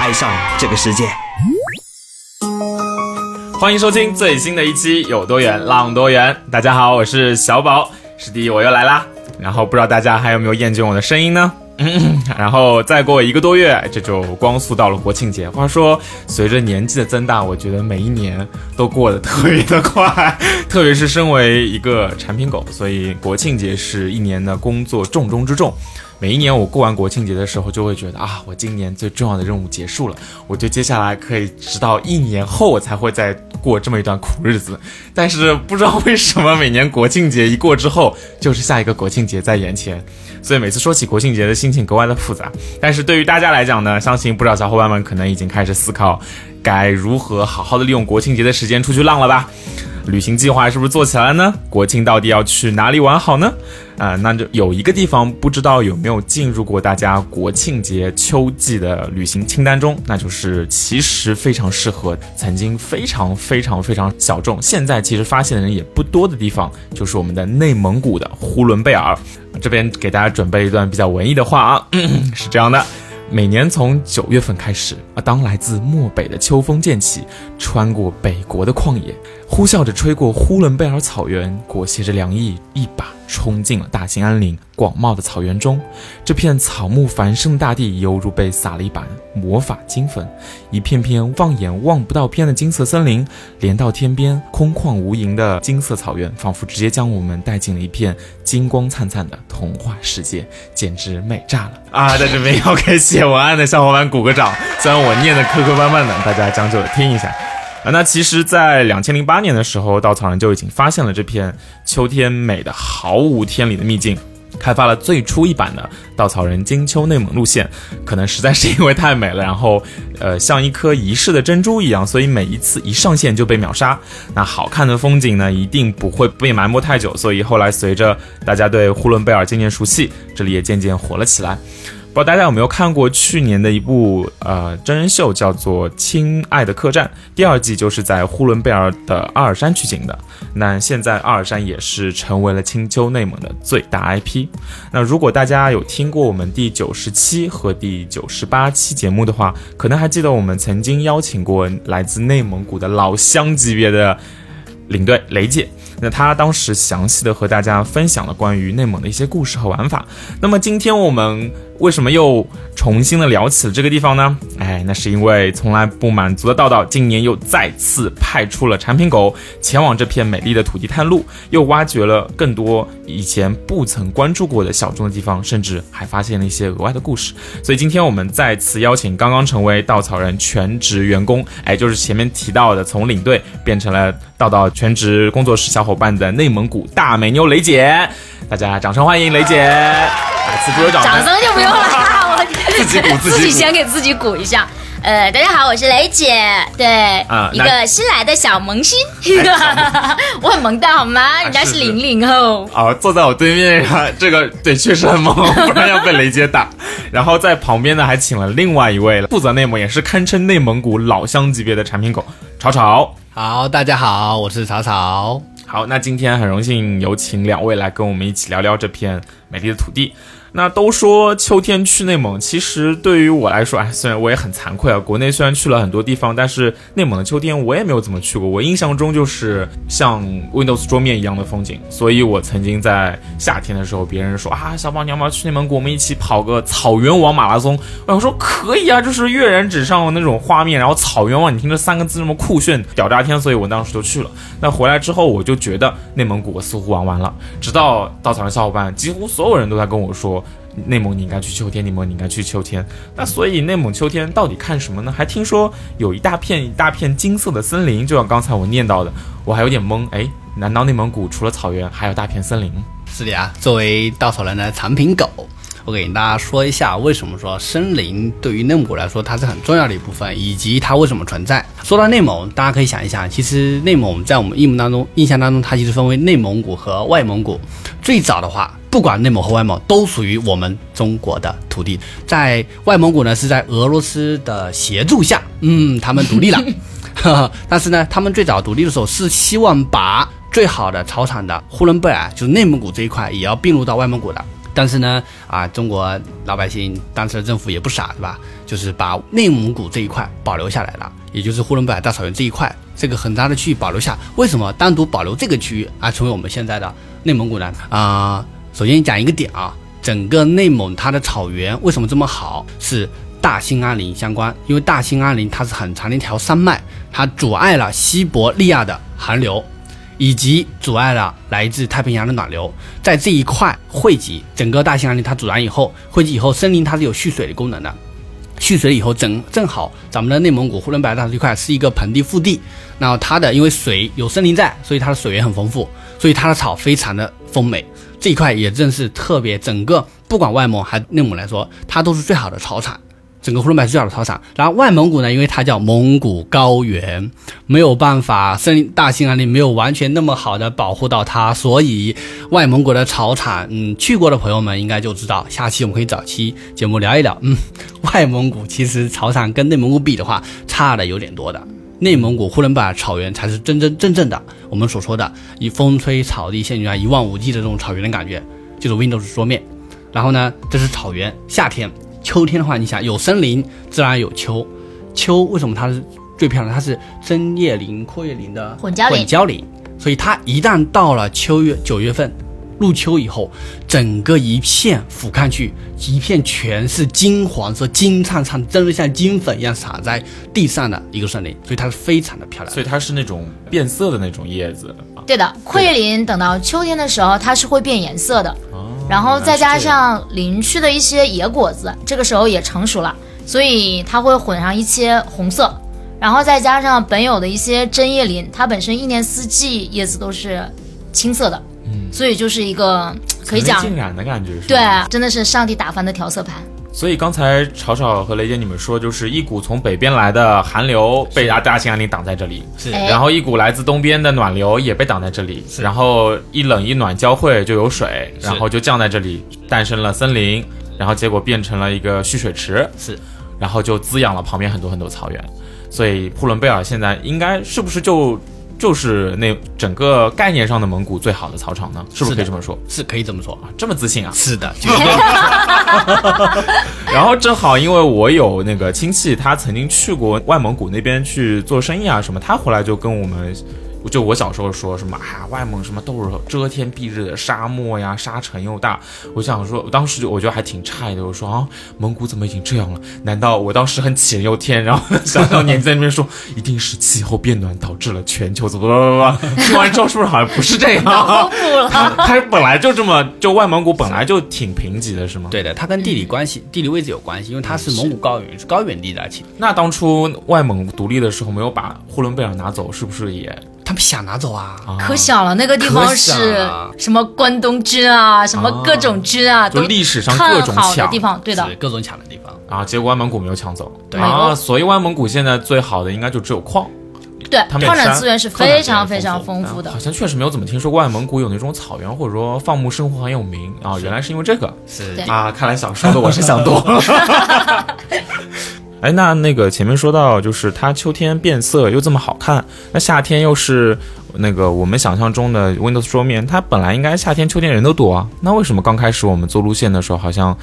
爱上这个世界。欢迎收听最新的一期《有多远浪多远》。大家好，我是小宝，师弟我又来啦。然后不知道大家还有没有厌倦我的声音呢？嗯然后再过一个多月，这就光速到了国庆节。话说，随着年纪的增大，我觉得每一年都过得特别的快，特别是身为一个产品狗，所以国庆节是一年的工作重中之重。每一年我过完国庆节的时候，就会觉得啊，我今年最重要的任务结束了，我就接下来可以直到一年后我才会再过这么一段苦日子。但是不知道为什么，每年国庆节一过之后，就是下一个国庆节在眼前，所以每次说起国庆节的心情格外的复杂。但是对于大家来讲呢，相信不少小伙伴们可能已经开始思考，该如何好好的利用国庆节的时间出去浪了吧。旅行计划是不是做起来呢？国庆到底要去哪里玩好呢？啊，那就有一个地方不知道有没有进入过大家国庆节秋季的旅行清单中，那就是其实非常适合曾经非常非常非常小众，现在其实发现的人也不多的地方，就是我们的内蒙古的呼伦贝尔。这边给大家准备一段比较文艺的话啊，是这样的。每年从九月份开始啊，当来自漠北的秋风渐起，穿过北国的旷野，呼啸着吹过呼伦贝尔草原，裹挟着凉意，一把冲进了大兴安岭广袤的草原中。这片草木繁盛的大地，犹如被撒了一把魔法金粉，一片片望眼望不到边的金色森林，连到天边空旷无垠的金色草原，仿佛直接将我们带进了一片金光灿灿的童话世界，简直美炸了 啊！在这边要给写文案的小伙伴鼓个掌，虽然我念的磕磕绊绊的，大家将就的听一下。啊，那其实，在两千零八年的时候，稻草人就已经发现了这片秋天美的毫无天理的秘境，开发了最初一版的稻草人金秋内蒙路线。可能实在是因为太美了，然后，呃，像一颗遗世的珍珠一样，所以每一次一上线就被秒杀。那好看的风景呢，一定不会被埋没太久。所以后来随着大家对呼伦贝尔渐渐熟悉，这里也渐渐火了起来。不知道大家有没有看过去年的一部呃真人秀，叫做《亲爱的客栈》，第二季就是在呼伦贝尔的阿尔山取景的。那现在阿尔山也是成为了青丘内蒙的最大 IP。那如果大家有听过我们第九十七和第九十八期节目的话，可能还记得我们曾经邀请过来自内蒙古的老乡级别的领队雷姐。那他当时详细的和大家分享了关于内蒙的一些故事和玩法。那么今天我们为什么又重新的聊起了这个地方呢？哎，那是因为从来不满足的道道今年又再次派出了产品狗前往这片美丽的土地探路，又挖掘了更多以前不曾关注过的小众的地方，甚至还发现了一些额外的故事。所以今天我们再次邀请刚刚成为稻草人全职员工，哎，就是前面提到的从领队变成了道道全职工作室小伙伴的内蒙古大美妞雷姐，大家掌声欢迎雷姐。此处有掌掌声就不用了，我自己鼓 自己鼓自己先给自己鼓一下。呃，大家好，我是雷姐，对，啊一个新来的小萌新，哎 我很萌的好吗？人家是零零后，啊，坐在我对面啊，这个对确实很萌，不然要被雷姐打。然后在旁边呢，还请了另外一位负责内蒙，也是堪称内蒙古老乡级别的产品狗草草。好，大家好，我是草草。好，那今天很荣幸有请两位来跟我们一起聊聊这片美丽的土地。那都说秋天去内蒙，其实对于我来说，哎，虽然我也很惭愧啊，国内虽然去了很多地方，但是内蒙的秋天我也没有怎么去过。我印象中就是像 Windows 桌面一样的风景，所以我曾经在夏天的时候，别人说啊，小宝你要不要去内蒙古，我们一起跑个草原王马拉松？哎我说可以啊，就是跃然纸上那种画面，然后草原王，你听这三个字那么酷炫，屌炸天，所以我当时就去了。那回来之后，我就觉得内蒙古我似乎玩完了，直到稻草人小伙伴，几乎所有人都在跟我说。内蒙你应该去秋天，内蒙你应该去秋天。那所以内蒙秋天到底看什么呢？还听说有一大片一大片金色的森林，就像刚才我念到的，我还有点懵。哎，难道内蒙古除了草原还有大片森林？是的呀，作为稻草人的产品狗，我给大家说一下为什么说森林对于内蒙古来说它是很重要的一部分，以及它为什么存在。说到内蒙，大家可以想一想，其实内蒙在我们印象当中，印象当中它其实分为内蒙古和外蒙古。最早的话，不管内蒙和外蒙，都属于我们中国的土地。在外蒙古呢，是在俄罗斯的协助下，嗯，他们独立了。但是呢，他们最早独立的时候是希望把最好的草场的呼伦贝尔，就是内蒙古这一块，也要并入到外蒙古的。但是呢，啊，中国老百姓当时的政府也不傻，对吧？就是把内蒙古这一块保留下来了，也就是呼伦贝尔大草原这一块，这个很大的区域保留下。为什么单独保留这个区域而成为我们现在的内蒙古呢？啊，首先讲一个点啊，整个内蒙它的草原为什么这么好？是大兴安岭相关，因为大兴安岭它是很长的一条山脉，它阻碍了西伯利亚的寒流。以及阻碍了来自太平洋的暖流，在这一块汇集整个大兴安岭，它阻拦以后，汇集以后，森林它是有蓄水的功能的，蓄水以后正正好咱们的内蒙古呼伦贝尔大这块是一个盆地腹地，那它的因为水有森林在，所以它的水源很丰富，所以它的草非常的丰美，这一块也正是特别整个不管外蒙还内蒙来说，它都是最好的草场。整个呼伦贝尔最好的草场，然后外蒙古呢，因为它叫蒙古高原，没有办法，森林大兴安岭没有完全那么好的保护到它，所以外蒙古的草场，嗯，去过的朋友们应该就知道。下期我们可以找期节目聊一聊，嗯，外蒙古其实草场跟内蒙古比的话，差的有点多的。内蒙古呼伦贝尔草原才是真真正正的我们所说的以风吹草低见牛羊一望无际的这种草原的感觉，就是 Windows 桌面。然后呢，这是草原，夏天。秋天的话，你想有森林，自然有秋。秋为什么它是最漂亮？它是针叶林、阔叶林的混交林，混交林。所以它一旦到了秋月九月份，入秋以后，整个一片俯瞰去，一片全是金黄色、金灿灿，真的像金粉一样洒在地上的一个森林，所以它是非常的漂亮。所以它是那种变色的那种叶子。对的，阔叶林等到秋天的时候，它是会变颜色的。然后再加上林区的一些野果子，这个时候也成熟了，所以它会混上一些红色。然后再加上本有的一些针叶林，它本身一年四季叶子都是青色的，嗯，所以就是一个可以讲浸染的感觉，对，真的是上帝打翻的调色盘。所以刚才吵吵和雷姐你们说，就是一股从北边来的寒流被大大兴安岭挡在这里，是，然后一股来自东边的暖流也被挡在这里，然后一冷一暖交汇就有水，然后就降在这里，诞生了森林，然后结果变成了一个蓄水池，是，然后就滋养了旁边很多很多草原，所以呼伦贝尔现在应该是不是就？就是那整个概念上的蒙古最好的草场呢，是不是可以这么说？是可以这么说啊，这么自信啊？是的。然后正好因为我有那个亲戚，他曾经去过外蒙古那边去做生意啊什么，他回来就跟我们。就我小时候说什么啊，外蒙什么都是遮天蔽日的沙漠呀，沙尘又大。我想说，当时就我觉得还挺诧异的。我说啊，蒙古怎么已经这样了？难道我当时很杞人忧天？然后小小年纪在那边说，一定是气候变暖导致了全球怎么怎么怎么？听完之后是不是好像不是这样？不了，它本来就这么，就外蒙古本来就挺贫瘠的，是吗？对的，它跟地理关系、地理位置有关系，因为它是蒙古高原，是高原地带。那当初外蒙独立的时候没有把呼伦贝尔拿走，是不是也？他们想拿走啊，可想了，那个地方是什么关东军啊，什么各种军啊，就历史上各种抢的地方，对的，各种抢的地方。啊。结果外蒙古没有抢走，对。啊，所以外蒙古现在最好的应该就只有矿，对，矿产资源是非常非常丰富的。好像确实没有怎么听说过外蒙古有那种草原或者说放牧生活很有名。啊，原来是因为这个，是。啊，看来想说的我是想多。哎，那那个前面说到，就是它秋天变色又这么好看，那夏天又是那个我们想象中的 Windows 桌面，它本来应该夏天秋天人都多啊，那为什么刚开始我们做路线的时候，好像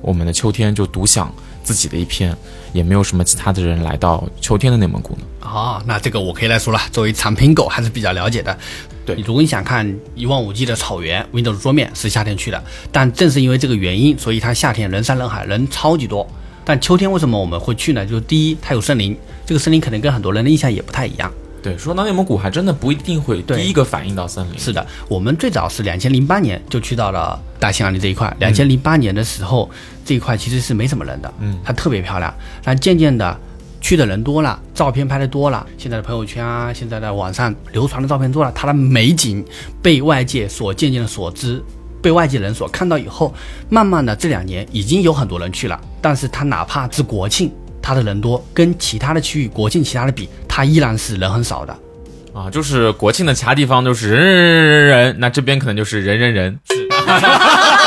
我们的秋天就独享自己的一片，也没有什么其他的人来到秋天的内蒙古呢？哦，那这个我可以来说了，作为产品狗还是比较了解的。对，如果你想看一望无际的草原，Windows 桌面是夏天去的，但正是因为这个原因，所以它夏天人山人海，人超级多。但秋天为什么我们会去呢？就是第一，它有森林，这个森林可能跟很多人的印象也不太一样。对，说到内蒙古，还真的不一定会第一个反应到森林。是的，我们最早是两千零八年就去到了大兴安岭这一块。两千零八年的时候，这一块其实是没什么人的，嗯，它特别漂亮。但渐渐的，去的人多了，照片拍的多了，现在的朋友圈啊，现在的网上流传的照片多了，它的美景被外界所渐渐的所知。被外界人所看到以后，慢慢的这两年已经有很多人去了，但是它哪怕是国庆，它的人多，跟其他的区域国庆其他的比，它依然是人很少的。啊，就是国庆的其他地方都是人人人人人人，那这边可能就是人人人。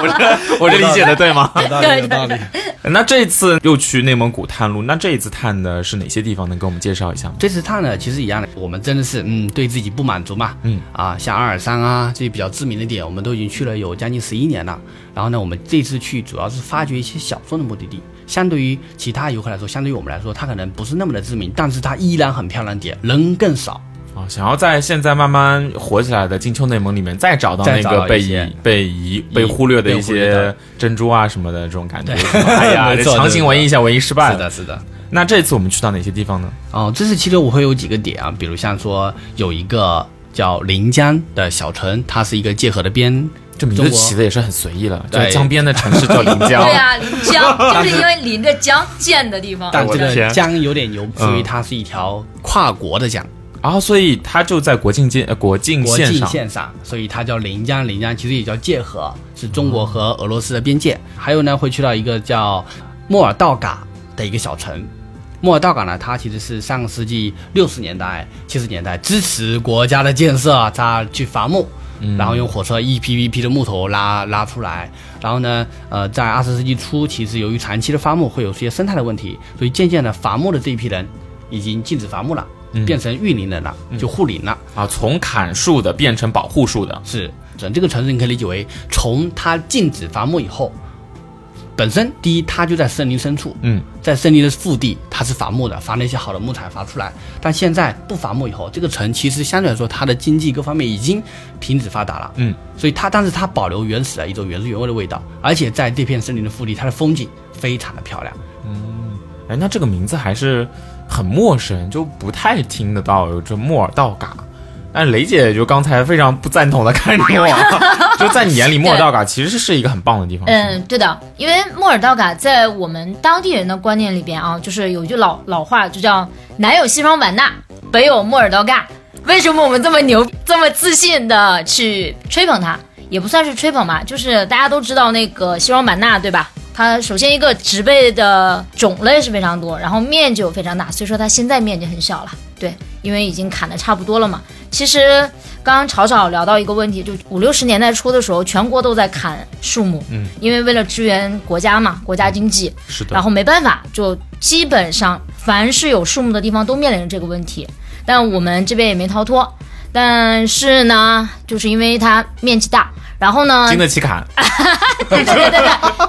我这我这理解的对吗？有道理，有道理。那这次又去内蒙古探路，那这一次探的是哪些地方？能给我们介绍一下吗？这次探的，其实一样的，我们真的是嗯，对自己不满足嘛，嗯啊，像阿尔山啊这些比较知名的点，我们都已经去了有将近十一年了。然后呢，我们这次去主要是发掘一些小众的目的地，相对于其他游客来说，相对于我们来说，它可能不是那么的知名，但是它依然很漂亮点，人更少。啊，想要在现在慢慢火起来的金秋内蒙里面再找到那个被遗被遗被忽略的一些珍珠啊什么的这种感觉对，哎呀，这强行文艺一下，文艺失败了。是的，是的。那这次我们去到哪些地方呢？哦，这次其实我会有几个点啊，比如像说有一个叫临江的小城，它是一个界河的边，这名字起的也是很随意了，对江边的城市叫临江。对啊，临江 就是因为临着江建的地方。但这个江有点牛，嗯所以它是一条跨国的江。然后，所以它就在国境界呃国境国境线上。所以它叫临江。临江其实也叫界河，是中国和俄罗斯的边界。还有呢，会去到一个叫莫尔道嘎的一个小城。莫尔道嘎呢，它其实是上个世纪六十年代、七十年代支持国家的建设，它去伐木，然后用火车一批一批的木头拉拉出来。然后呢，呃，在二十世纪初，其实由于长期的伐木会有些生态的问题，所以渐渐的伐木的这一批人已经禁止伐木了，变成育林人了，就护林了。啊，从砍树的变成保护树的，是，整这个城市你可以理解为，从它禁止伐木以后，本身第一它就在森林深处，嗯，在森林的腹地它是伐木的，伐那些好的木材伐出来。但现在不伐木以后，这个城其实相对来说它的经济各方面已经停止发达了，嗯，所以它但是它保留原始的一种原汁原味的味道，而且在这片森林的腹地，它的风景非常的漂亮。哎，那这个名字还是很陌生，就不太听得到有这莫尔道嘎。但雷姐就刚才非常不赞同的看着我，就在你眼里，莫尔道嘎其实是一个很棒的地方。嗯，对的，因为莫尔道嘎在我们当地人的观念里边啊，就是有一句老老话，就叫“南有西双版纳，北有莫尔道嘎”。为什么我们这么牛、这么自信的去吹捧它？也不算是吹捧吧，就是大家都知道那个西双版纳，对吧？它首先一个植被的种类是非常多，然后面积又非常大，所以说它现在面积很小了。对，因为已经砍的差不多了嘛。其实刚刚草草聊到一个问题，就五六十年代初的时候，全国都在砍树木，嗯，因为为了支援国家嘛，国家经济，是的然后没办法，就基本上凡是有树木的地方都面临着这个问题，但我们这边也没逃脱。但是呢，就是因为它面积大，然后呢，经得起砍。对对对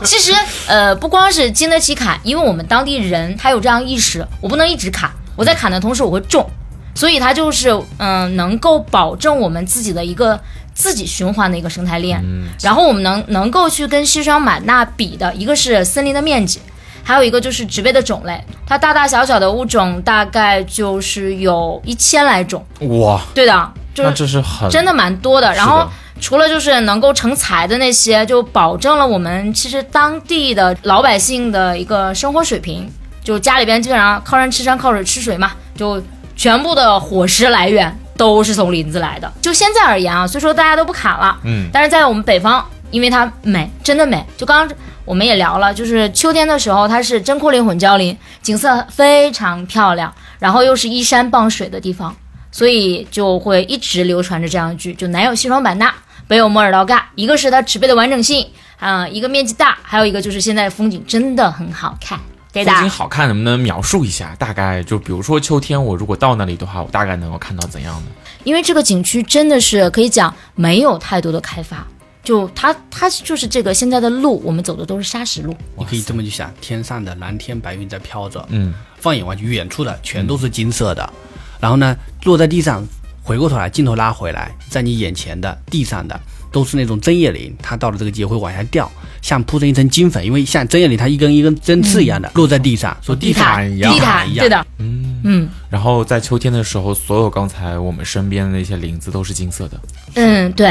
其实呃，不光是经得起砍，因为我们当地人他有这样意识，我不能一直砍，我在砍的同时我会种，所以它就是嗯、能够保证我们自己的一个自己循环的一个生态链。然后我们能能够去跟西双版纳比的，一个是森林的面积，还有一个就是植被的种类，它大大小小的物种大概就是有一千来种。哇，对的，就是这是很真的蛮多的。然后除了就是能够成材的那些，就保证了我们其实当地的老百姓的一个生活水平，就家里边基本上靠山吃山，靠水吃水嘛，就全部的伙食来源都是从林子来的。就现在而言啊，虽说大家都不砍了，嗯，但是在我们北方，因为它美，真的美。就刚刚我们也聊了，就是秋天的时候，它是真库林混交林，景色非常漂亮，然后又是依山傍水的地方，所以就会一直流传着这样一句：就南有西双版纳，北有莫尔道嘎。一个是它植被的完整性，啊、一个面积大，还有一个就是现在风景真的很好看，对的风。景好看，能不能描述一下？大概就比如说秋天，我如果到那里的话，我大概能够看到怎样的？因为这个景区真的是可以讲没有太多的开发，就它它就是这个现在的路，我们走的都是砂石路。你可以这么去想，天上的蓝天白云在飘着，嗯，放眼望去，远处的全都是金色的，然后呢，落在地上，回过头来，镜头拉回来，在你眼前的地上的都是那种针叶林，它到了这个季节会往下掉，像铺成一层金粉，因为像针叶林它一根一根针刺一样的、落在地上，说地毯毯一样。地毯，一样。对的，嗯。嗯。然后在秋天的时候，所有刚才我们身边的那些林子都是金色的，嗯，对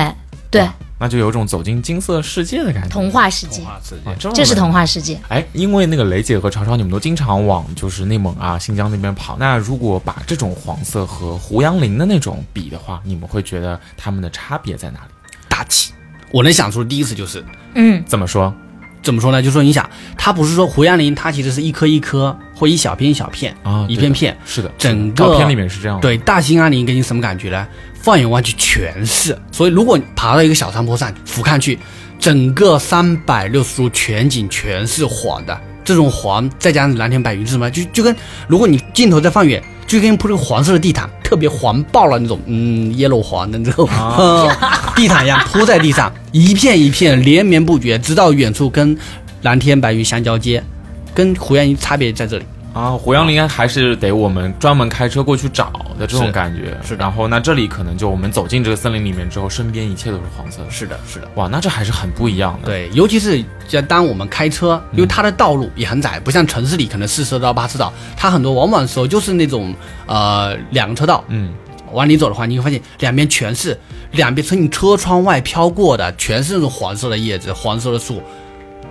对，那就有种走进金色世界的感觉。童话世界童，话世界啊，这是童话世界。哎，因为那个雷姐和潮潮，你们都经常往就是内蒙啊、新疆那边跑。那如果把这种黄色和胡杨林的那种比的话，你们会觉得它们的差别在哪里？大气，我能想出的第一次就是嗯，怎么说？怎么说呢？就说你想，它不是说胡杨林，它其实是一颗一颗或一小片一小片啊一片片，是的，整个照片里面是这样。对，大兴安岭给你什么感觉呢？放眼望去全是，所以如果你爬到一个小山坡上俯瞰去，整个三百六十度全景全是黄的。这种黄再加上蓝天白云是什么？就就跟如果你镜头再放远，就跟铺这个黄色的地毯，特别黄爆了那种，嗯，yellow 黄的那种、地毯一样铺在地上，一片一片连绵不绝，直到远处跟蓝天白云相交接，跟胡杨林差别在这里。啊，胡杨林还是得我们专门开车过去找的这种感觉。是的然后那这里可能就我们走进这个森林里面之后，身边一切都是黄色的。是的，是的。哇，那这还是很不一样的。，对，尤其是像当我们开车，因为它的道路也很窄，不像城市里可能四车道、八车道，它很多往往时候就是那种呃两个车道。嗯，往里走的话，你会发现两边全是两边从你车窗外飘过的，全是那种黄色的叶子、黄色的树，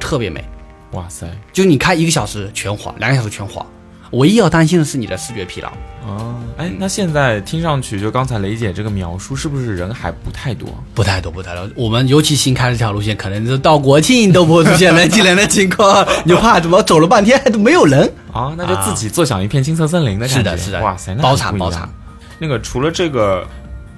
特别美。哇塞，就你开一个小时全黄，两个小时全黄，唯一要担心的是你的视觉疲劳。啊，哎，那现在听上去，就刚才雷姐这个描述，是不是人还不太多？不太多，不太多。我们尤其新开的这条路线，可能就到国庆都不会出现人挤人的情况，你就怕怎么走了半天都没有人。啊，那就自己坐享一片金色森林的感觉。是的是的哇塞，那包场包场。那个除了这个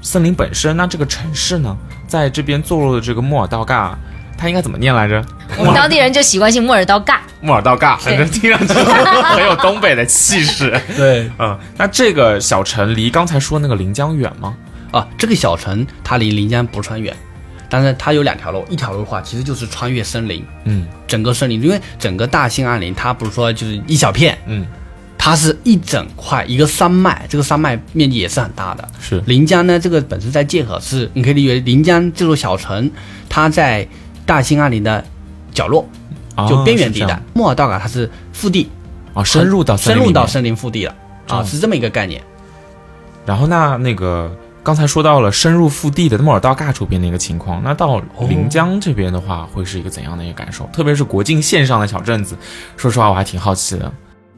森林本身，那这个城市呢，在这边坐落的这个莫尔道嘎，它应该怎么念来着？我们当地人就习惯性木耳刀尬。莫尔道嘎，反正听上去 很有东北的气势。对嗯，那这个小城离刚才说那个临江远吗？啊，这个小城它离临江不是很远，但是它有两条路，一条路的话其实就是穿越森林，嗯整个森林，因为整个大兴安岭它不是说就是一小片，嗯，它是一整块一个山脉，这个山脉面积也是很大的。是临江呢，这个本身在界河是，你可以理解为临江这座小城，它在大兴安岭的角落，就边缘地带。莫尔道嘎它是腹地，啊，深入到深入到森林腹地了啊，哦是这么一个概念。然后那那个刚才说到了深入腹地的莫尔道嘎周边的一个情况，那到临江这边的话，会是一个怎样的一个感受？特别是国境线上的小镇子，说实话我还挺好奇的。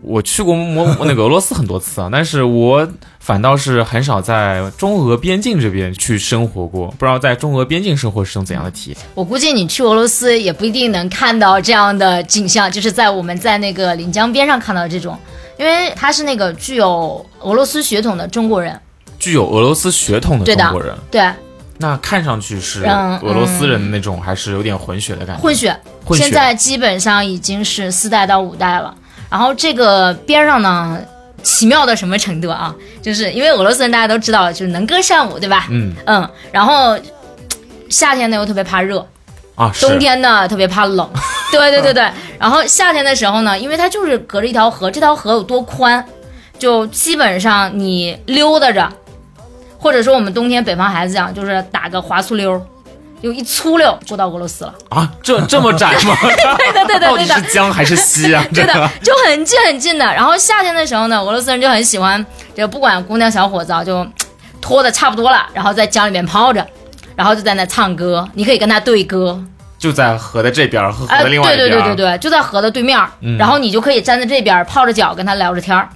我去过摩那个俄罗斯很多次啊，但是我反倒是很少在中俄边境这边去生活过，不知道在中俄边境生活是种怎样的体验。我估计你去俄罗斯也不一定能看到这样的景象，就是在我们在那个临江边上看到这种，因为他是那个具有俄罗斯血统的中国人，具有俄罗斯血统的中国人，对，那看上去是嗯俄罗斯人的那种，还是有点混血的感觉？混血，混血现在基本上已经是四代到五代了。然后这个边上呢，奇妙到什么程度啊？就是因为俄罗斯人大家都知道，就是能歌善舞，对吧？嗯嗯，然后夏天呢又特别怕热，啊，冬天呢特别怕冷。对对对对，然后夏天的时候呢，因为它就是隔着一条河，这条河有多宽，就基本上你溜达着，或者说我们冬天北方孩子讲，就是打个滑速溜儿，就一粗溜就到俄罗斯了。啊，这这么窄吗？对的对的到底对的是江还是西啊？对的，就很近很近的。然后夏天的时候呢，俄罗斯人就很喜欢，就不管姑娘小伙子啊，就脱的差不多了，然后在江里面泡着，然后就在那唱歌，你可以跟他对歌，就在河的这边儿和河哎，的另外一对。对对对对，就在河的对面然后你就可以站在这边泡着脚跟他聊着天儿，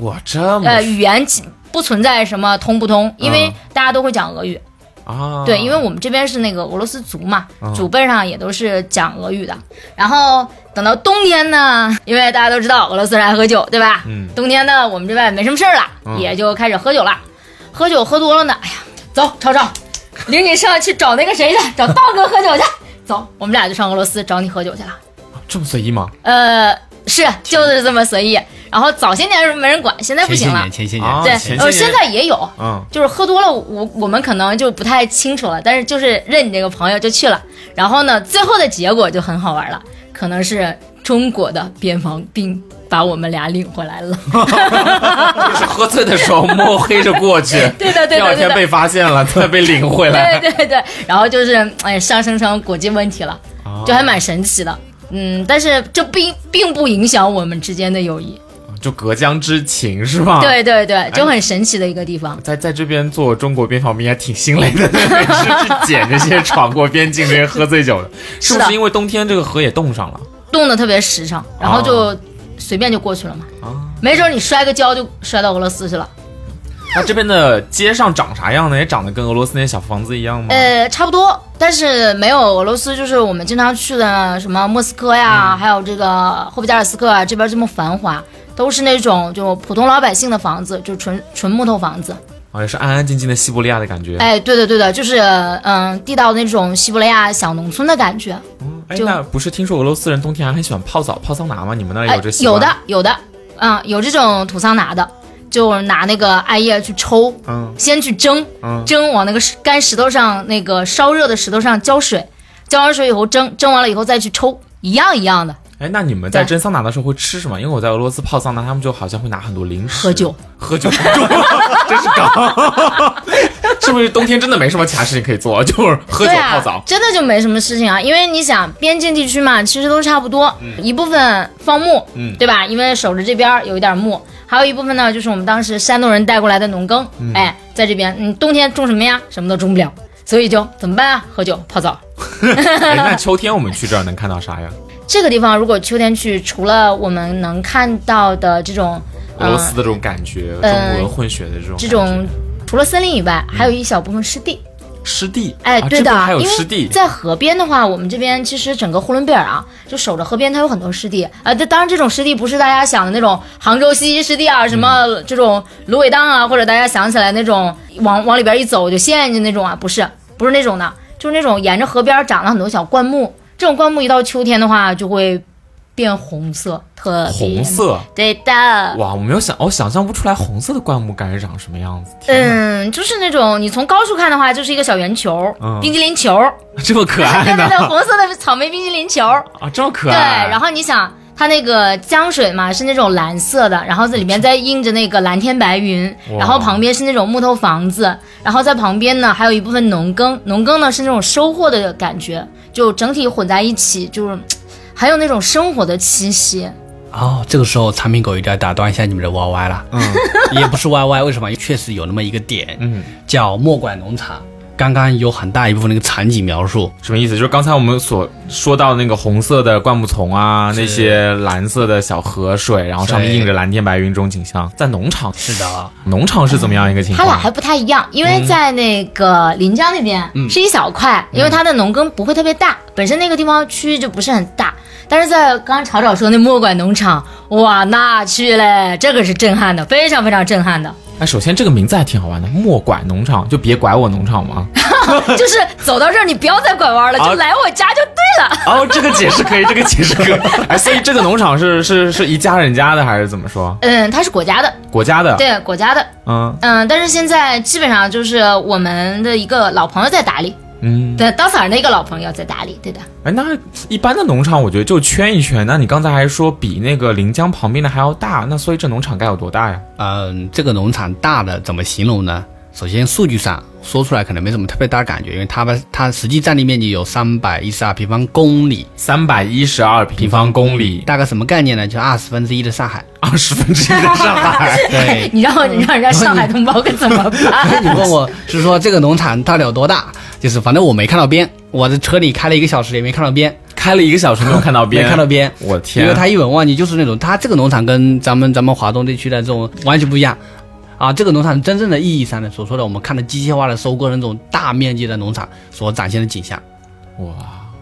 哇，这么呃，语言其不存在什么通不通，因为嗯大家都会讲俄语，啊，对，因为我们这边是那个俄罗斯族嘛，嗯祖辈上也都是讲俄语的。然后等到冬天呢，因为大家都知道俄罗斯人爱喝酒，对吧？嗯冬天呢，我们这边也没什么事儿了，嗯也就开始喝酒了。喝酒喝多了呢，哎呀，走，超超，领你上去找那个谁去，找道哥喝酒去。走，我们俩就上俄罗斯找你喝酒去了。这么随意吗？呃，是，就是这么随意。然后早些年没人管，现在不行了前些年，。前些年，啊，对，呃，现在也有，嗯就是喝多了，我我们可能就不太清楚了，但是就是认你这个朋友就去了，然后呢，最后的结果就很好玩了，可能是中国的边防兵把我们俩领回来了。就是喝醉的时候摸黑着过去，对的，对的，对的。第二天被发现了，再被领回来。对对对，然后就是哎，上升成国际问题了，啊就还蛮神奇的。嗯，但是这并并不影响我们之间的友谊。就隔江之情是吧？。对对对，就很神奇的一个地方。在在这边做中国边防兵还挺心累的，每次去捡这些闯过边境这些喝醉酒的，是不是因为冬天这个河也冻上了？冻得特别实诚，然后就随便就过去了嘛。啊没准你摔个跤就摔到俄罗斯去了。那这边的街上长啥样呢？也长得跟俄罗斯那些小房子一样吗？呃，差不多，但是没有俄罗斯，就是我们经常去的什么莫斯科呀，还有这个霍比加尔斯克啊这边这么繁华，都是那种就普通老百姓的房子，就纯纯木头房子。哦，也是安安静静的西伯利亚的感觉。哎，对的对的，就是嗯地道的那种西伯利亚小农村的感觉。哎，就那不是听说俄罗斯人冬天还很喜欢泡澡、泡桑拿吗？你们那有这，习惯？有的有的，嗯，有这种土桑拿的，就拿那个艾叶去抽，嗯先去蒸，嗯蒸往那个干石头上，那个烧热的石头上浇水，浇完水以后蒸，蒸完了以后再去抽，一样一样的。哎，那你们在蒸桑拿的时候会吃什么？因为我在俄罗斯泡桑拿，他们就好像会拿很多零食，喝酒，喝酒，真是梗。是不是冬天真的没什么其他事情可以做，就是喝酒泡澡？真的就没什么事情啊，因为你想边境地区嘛，其实都差不多，嗯一部分放牧，对吧？因为守着这边儿有一点牧，还有一部分呢，就是我们当时山东人带过来的农耕，嗯哎，在这边，嗯，冬天种什么呀？什么都种不了，所以就怎么办啊？喝酒泡澡。哎，那 秋天我们去这儿能看到啥呀？这个地方如果秋天去，除了我们能看到的这种，俄罗斯的这种感觉，中呃俄混血的这种这种除了森林以外，还有一小部分湿地。湿地，哎，啊对的，因为湿地，在河边的话，我们这边其实整个呼伦贝尔啊，就守着河边，它有很多湿地啊。这、当然，这种湿地不是大家想的那种杭州西溪湿地啊，什么这种芦苇荡啊，或者大家想起来那种往往里边一走就陷进去那种啊，不是，不是那种的，就是那种沿着河边长了很多小灌木。这种灌木一到秋天的话，就会变红色，特红。色。对的，哇，我没有想，我想象不出来红色的灌木该是长什么样子。嗯，就是那种你从高处看的话，就是一个小圆球，嗯冰激凌球，这么可爱呢对对对，红色的草莓冰激凌球。啊，这么可爱对，然后你想，它那个江水嘛是那种蓝色的，然后在里面再映着那个蓝天白云，然后旁边是那种木头房子，然后在旁边呢还有一部分农耕，农耕呢是那种收获的感觉，就整体混在一起，就是还有那种生活的气息。哦，这个时候产品狗一定要打断一下你们的 YY 了，嗯 也不是 YY，为什么？确实有那么一个点，嗯，叫莫管农场。刚刚有很大一部分那个场景描述，什么意思？就是刚才我们所说到那个红色的灌木丛啊，那些蓝色的小河水，然后上面对映着蓝天白云这种景象，在农场，是的，农场是怎么样一个情况？它俩还不太一样，因为在那个临江那边是一小块，因为它的农耕不会特别大，本身那个地方区域就不是很大。但是在刚刚潮潮说那墨管农场，哇，那去嘞，这个是震撼的，非常非常震撼的，哎，首先这个名字还挺好玩的，莫拐农场，就别拐我农场嘛？就是走到这儿你不要再拐弯了，啊就来我家就对了。哦，这个解释可以，这个解释可以。哎，所以这个农场是是是一家人家的，还是怎么说？嗯，它是国家的，国家的？，对，国家的。嗯嗯，但是现在基本上就是我们的一个老朋友在打理，嗯。对，稻草人的一个老朋友在打理，对的。哎，那一般的农场，我觉得就圈一圈。那你刚才还说比那个临江旁边的还要大，那所以这农场该有多大呀？嗯，这个农场大的怎么形容呢？首先数据上说出来可能没什么特别大的感觉，因为它们它实际占地面积有三百一十二平方公里，三百一十二平方公里，大概什么概念呢？就二十分之一的上海。二十分之一的上海。对，你让你让人家上海同胞可怎么办？你问我是说这个农场到底有多大？就是反正我没看到边，我的车里开了一个小时也没看到边，开了一个小时没有看到边，没看到边。我天！因为它一眼望去就是那种，它这个农场跟咱们咱们华东地区的这种完全不一样。啊，这个农场真正的意义上的所说的，我们看的机械化的收割那种大面积的农场所展现的景象。哇，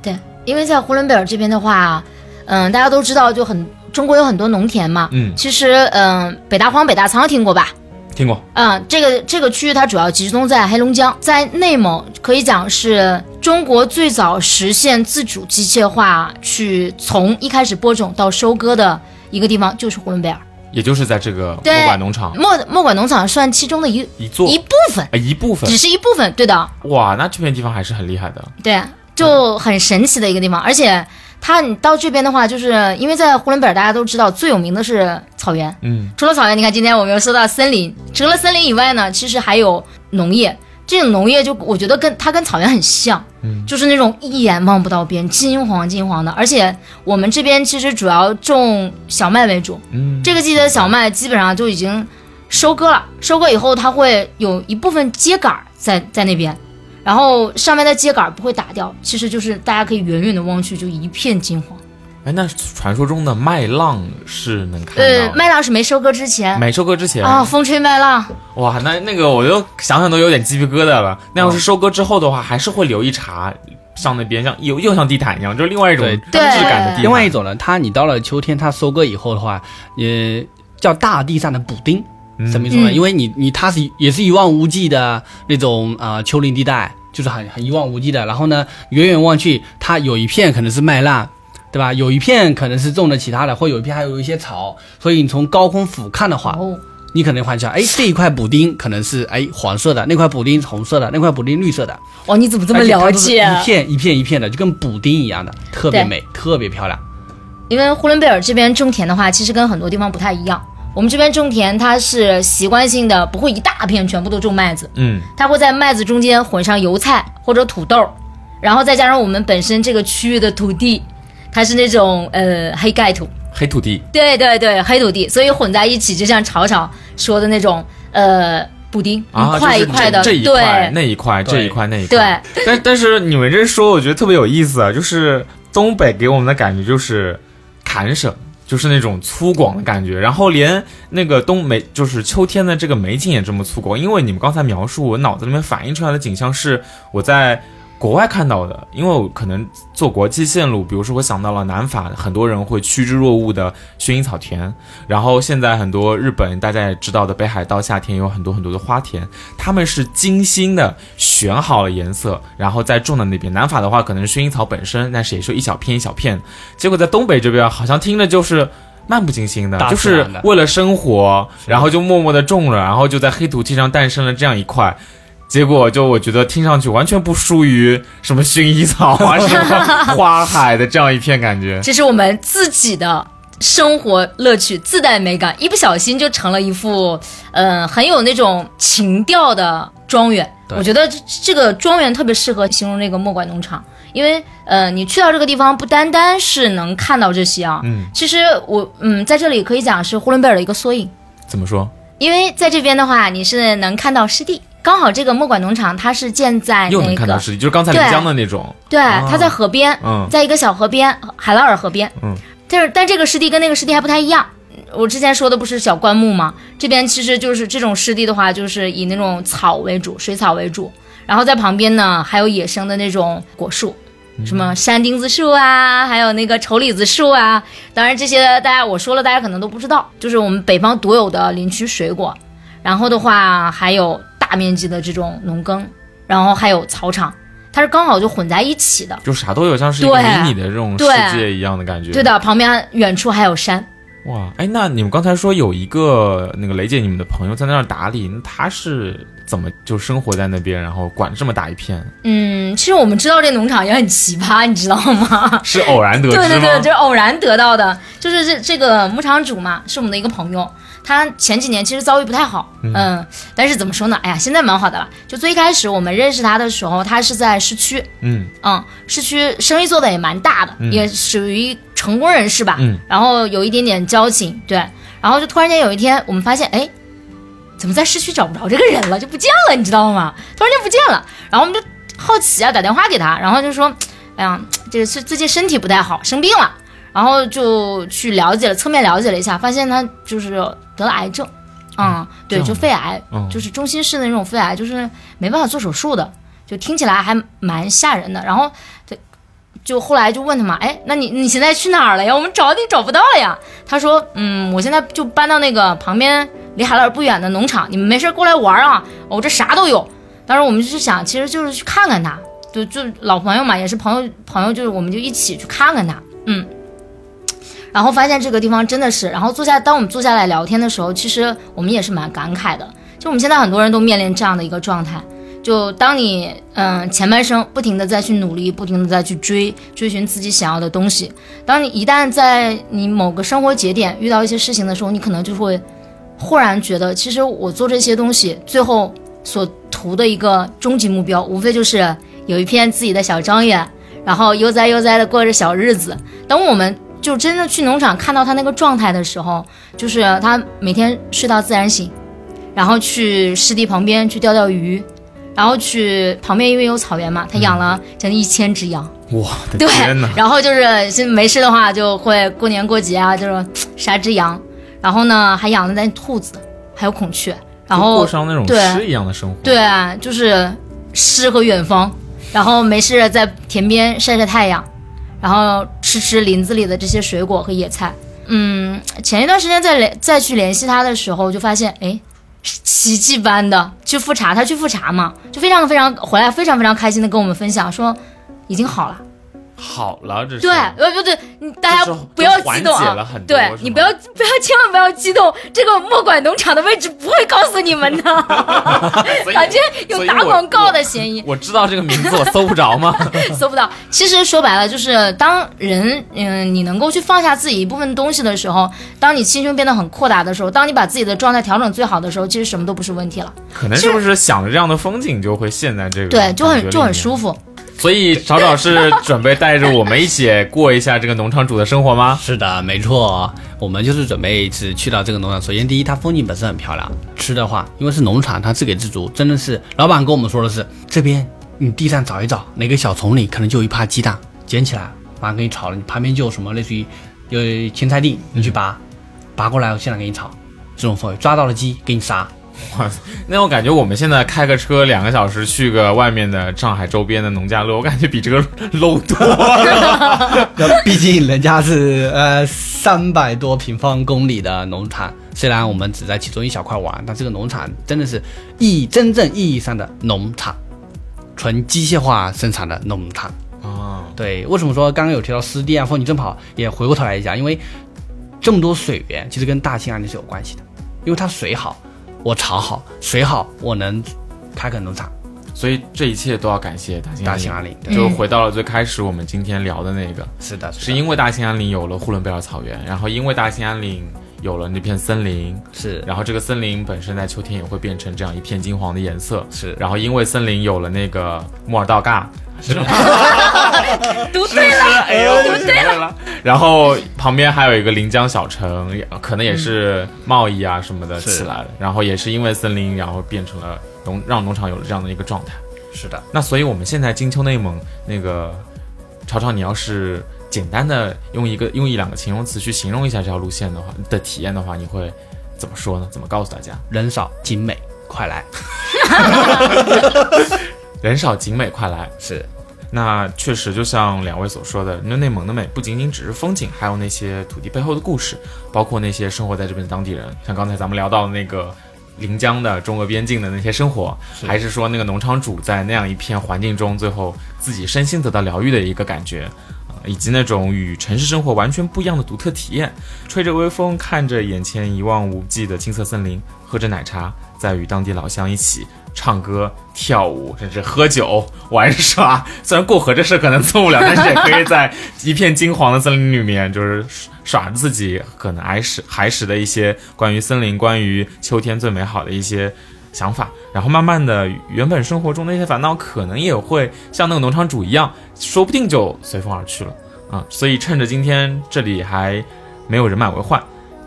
对，因为在呼伦贝尔这边的话，嗯，大家都知道，就很中国有很多农田嘛。嗯其实，嗯，北大荒、北大仓听过吧？听过。嗯，这个这个区域它主要集中在黑龙江，在内蒙可以讲是中国最早实现自主机械化，去从一开始播种到收割的一个地方，就是呼伦贝尔。也就是在这个对墨管农场墨墨管农场算其中的一一座一部分，啊一部分只，是一部分，对的。哇，那这片地方还是很厉害的。对，就很神奇的一个地方，而且它你到这边的话，就是因为在呼伦贝尔大家都知道最有名的是草原，嗯，除了草原，你看今天我们又说到森林，除了森林以外呢，其实还有农业。这种农业就我觉得跟它跟草原很像，嗯，就是那种一眼望不到边，金黄金黄的。而且我们这边其实主要种小麦为主，嗯，这个季节的小麦基本上就已经收割了，收割以后它会有一部分秸秆在在那边，然后上面的秸秆不会打掉，其实就是大家可以远远的望去就一片金黄。哎，那传说中的麦浪是能看到呃，的，麦浪是没收割之前没收割之前啊，风吹麦浪，哇，那那个我就想想都有点鸡皮疙瘩了。那要是收割之后的话，还是会留一茬上那边，像又又像地毯一样，就是另外一种对质感的地毯。另外一种呢，它你到了秋天，它收割以后的话，也叫大地上的补丁。什么意思呢？嗯因为你你它是也是一望无际的那种呃丘陵地带，就是很很一望无际的。然后呢，远远望去，它有一片可能是麦浪，对吧？有一片可能是种的其他的，或有一片还有一些草。所以你从高空俯瞰的话，哦，你可能会想，哎，这一块补丁可能是哎黄色的，那块补丁是红色的，那块补丁绿色的，哇，你怎么这么了解？啊一片一片一片的，就跟补丁一样的，特别美，特别漂亮。因为呼伦贝尔这边种田的话，其实跟很多地方不太一样。我们这边种田，它是习惯性的，不会一大片全部都种麦子，嗯，它会在麦子中间混上油菜或者土豆，然后再加上我们本身这个区域的土地，它是那种呃黑盖土，黑土地对对对，黑土地，所以混在一起，就像潮潮说的那种呃布丁，啊，一块一块的，这这一块那一块，这一块那一块。对，但但是你们这说，我觉得特别有意思啊，就是东北给我们的感觉就是坎省。就是那种粗犷的感觉，然后连那个冬梅，就是秋天的这个美景也这么粗犷。因为你们刚才描述，我脑子里面反映出来的景象是我在国外看到的。因为我可能做国际线路，比如说我想到了南法，很多人会趋之若鹜的薰衣草田，然后现在很多日本大家也知道的北海道夏天有很多很多的花田，他们是精心的选好了颜色，然后再种在那边。南法的话，可能是薰衣草本身，但是也是一小片一小片。结果在东北这边，好像听着就是。漫不经心的，大就是为了生活，然后就默默的种了，然后就在黑土地上诞生了这样一块。结果就我觉得听上去完全不输于什么薰衣草啊、什么花海的这样一片感觉。这是我们自己的生活乐趣，自带美感，一不小心就成了一副呃很有那种情调的庄园。我觉得这这个庄园特别适合形容那个墨拐农场，因为呃你去到这个地方，不单单是能看到这些啊，嗯，其实我嗯在这里可以讲是呼伦贝尔的一个缩影。怎么说？因为在这边的话，你是能看到湿地，刚好这个墨管农场它是建在又能那个，看到实地，就是刚才临江的那种。对，哦它在河边，嗯在一个小河边，海拉尔河边。嗯，但是但这个湿地跟那个湿地还不太一样。我之前说的不是小灌木吗？这边其实就是这种湿地的话，就是以那种草为主，水草为主，然后在旁边呢还有野生的那种果树。什么山丁子树啊，还有那个丑李子树啊，当然这些大家我说了，大家可能都不知道，就是我们北方独有的林区水果。然后的话，还有大面积的这种农耕，然后还有草场，它是刚好就混在一起的。就啥都有，像是一个迷你的这种世界一样的感觉。对的，旁边远处还有山。哇，哎，那你们刚才说有一个那个雷姐，你们的朋友在那儿打理，那他是怎么就生活在那边，然后管这么大一片？嗯，其实我们知道这农场也很奇葩，你知道吗？是偶然得知吗？对对对，就是偶然得到的，就是这这个牧场主嘛，是我们的一个朋友，他前几年其实遭遇不太好，嗯但是怎么说呢？哎呀，现在蛮好的了。就最开始我们认识他的时候，他是在市区，嗯嗯，市区生意做的也蛮大的，也属于成功人士吧。嗯，然后有一点点交情，对。然后就突然间有一天，我们发现，哎，怎么在市区找不着这个人了，就不见了，你知道吗？突然间不见了。然后我们就好奇啊，打电话给他，然后就说，哎呀，这个是最近身体不太好，生病了。然后就去了解了，侧面了解了一下，发现他就是得了癌症，嗯，对，就肺癌，嗯就是中心式的那种肺癌，就是没办法做手术的，就听起来还蛮吓人的。然后他就后来就问他嘛，哎，那你你现在去哪儿了呀？我们找你找不到了呀。他说，嗯，我现在就搬到那个旁边离海拉尔不远的农场，你们没事过来玩啊，我这啥都有。当时我们就是想，其实就是去看看他，就就老朋友嘛，也是朋友朋友，就是我们就一起去看看他，嗯。然后发现这个地方真的是，然后坐下，当我们坐下来聊天的时候，其实我们也是蛮感慨的。就我们现在很多人都面临这样的一个状态，就当你嗯前半生不停的再去努力，不停的再去追追寻自己想要的东西，当你一旦在你某个生活节点遇到一些事情的时候，你可能就会忽然觉得，其实我做这些东西最后所图的一个终极目标，无非就是有一片自己的小庄园，然后悠哉悠哉的过着小日子。等我们就真的去农场看到他那个状态的时候，就是他每天睡到自然醒，然后去湿地旁边去钓钓鱼，然后去旁边因为有草原嘛，他养了将近一千只羊，哇 对，！然后就是是没事的话，就会过年过节啊，就是杀只羊，然后呢还养了那兔子，还有孔雀，然后过上那种诗一样的生活。对啊，就是诗和远方，然后没事在田边晒晒太阳，然后吃吃林子里的这些水果和野菜。嗯，前一段时间再联再去联系他的时候，就发现哎，奇迹般的去复查，他去复查嘛，就非常非常回来非常非常开心的跟我们分享说已经好了。好了，这是对，呃不对，你大家不要激动啊对你不要不要千万不要激动，这个墨管农场的位置不会告诉你们的，所以感觉有打广告的嫌疑。我知道这个名字，我 搜不着吗？搜不到。其实说白了，就是当人嗯，你能够去放下自己一部分东西的时候，当你心胸变得很阔达的时候，当你把自己的状态调整最好的时候，其实什么都不是问题了。可能是不是想着这样的风景就会陷在这个对，就很就很舒服。所以草草是准备带着我们一起过一下这个农场主的生活吗？是的，没错，我们就是准备是去到这个农场。首先，第一，它风景本身很漂亮。吃的话，因为是农场，它自给自足，真的是老板跟我们说的是，这边你地上找一找，哪个小丛里可能就有一趴鸡蛋，捡起来马上给你炒了。你旁边就有什么类似于有青菜地，你去拔，拔过来我现在给你炒，这种氛围。抓到了鸡给你杀，哇，那我感觉我们现在开个车两个小时去个外面的上海周边的农家乐，我感觉比这个 low 多了。毕竟人家是呃三百多平方公里的农场，虽然我们只在其中一小块玩，但这个农场真的是意真正意义上的农场，纯机械化生产的农场。啊，对，为什么说刚刚有提到湿地啊、风景正好，也回过头来一下，因为这么多水源其实跟大兴安岭是有关系的，因为它水好，我草好，水好，我能开垦农场。所以这一切都要感谢大兴大兴安岭，就回到了最开始我们今天聊的那个，是的，是因为大兴安岭有了呼伦贝尔草原，然后因为大兴安岭有了那片森林，是。然后这个森林本身在秋天也会变成这样一片金黄的颜色，是。然后因为森林有了那个莫尔道嘎，读是不是？哎呦，读对了。然后旁边还有一个临江小城，可能也是贸易啊什么的起来了。然后也是因为森林，然后变成了农让农场有了这样的一个状态。是的，那所以我们现在金秋内蒙那个朝朝，你要是简单的用一个用一两个形容词去形容一下这条路线的话的体验的话，你会怎么说呢？怎么告诉大家？人少景美，快来！人少景美，快来！是那确实，就像两位所说的，那内蒙的美不仅仅只是风景，还有那些土地背后的故事，包括那些生活在这边的当地人，像刚才咱们聊到的那个临江的中俄边境的那些生活，还是说那个农场主在那样一片环境中，最后自己身心得到疗愈的一个感觉。啊，以及那种与城市生活完全不一样的独特体验，吹着微风，看着眼前一望无际的青色森林，喝着奶茶，在与当地老乡一起唱歌、跳舞，甚至喝酒、玩耍。虽然过河这事可能做不了，但是也可以在一片金黄的森林里面，就是耍自己可能儿时孩时的一些关于森林、关于秋天最美好的一些想法。然后慢慢的，原本生活中的一些烦恼，可能也会像那个农场主一样，说不定就随风而去了啊。所以趁着今天这里还没有人满为患，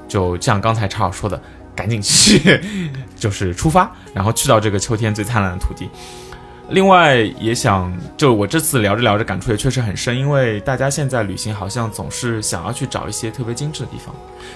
就像刚才查好说的，赶紧去，就是出发，然后去到这个秋天最灿烂的土地。另外也想，就我这次聊着聊着感触也确实很深，因为大家现在旅行好像总是想要去找一些特别精致的地方，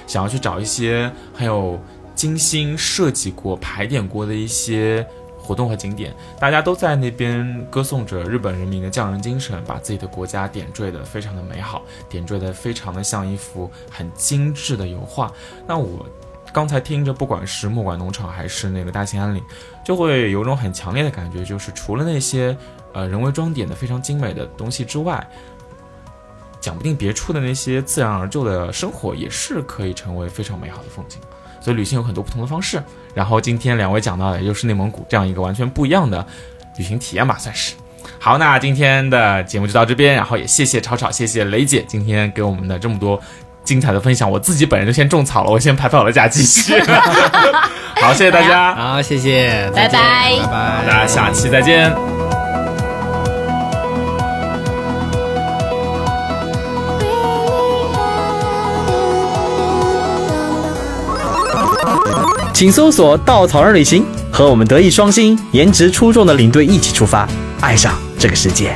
想要去找一些很有精心设计过、排点过的一些活动和景点。大家都在那边歌颂着日本人民的匠人精神，把自己的国家点缀的非常的美好，点缀的非常的像一幅很精致的油画。那我刚才听着，不管是莫管农场还是那个大兴安岭，就会有种很强烈的感觉，就是除了那些呃人为装点的非常精美的东西之外，讲不定别处的那些自然而就的生活也是可以成为非常美好的风景。所以旅行有很多不同的方式。然后今天两位讲到的，也就是内蒙古这样一个完全不一样的旅行体验吧，算是。好，那今天的节目就到这边，然后也谢谢吵吵，谢谢雷姐今天给我们的这么多精彩的分享。我自己本人就先种草了，我先拍拍我的假继续。好，谢谢大家，好，谢谢，拜拜拜拜，大家下期再见。请搜索“稻草人旅行”，和我们德艺双馨、颜值出众的领队一起出发，爱上这个世界。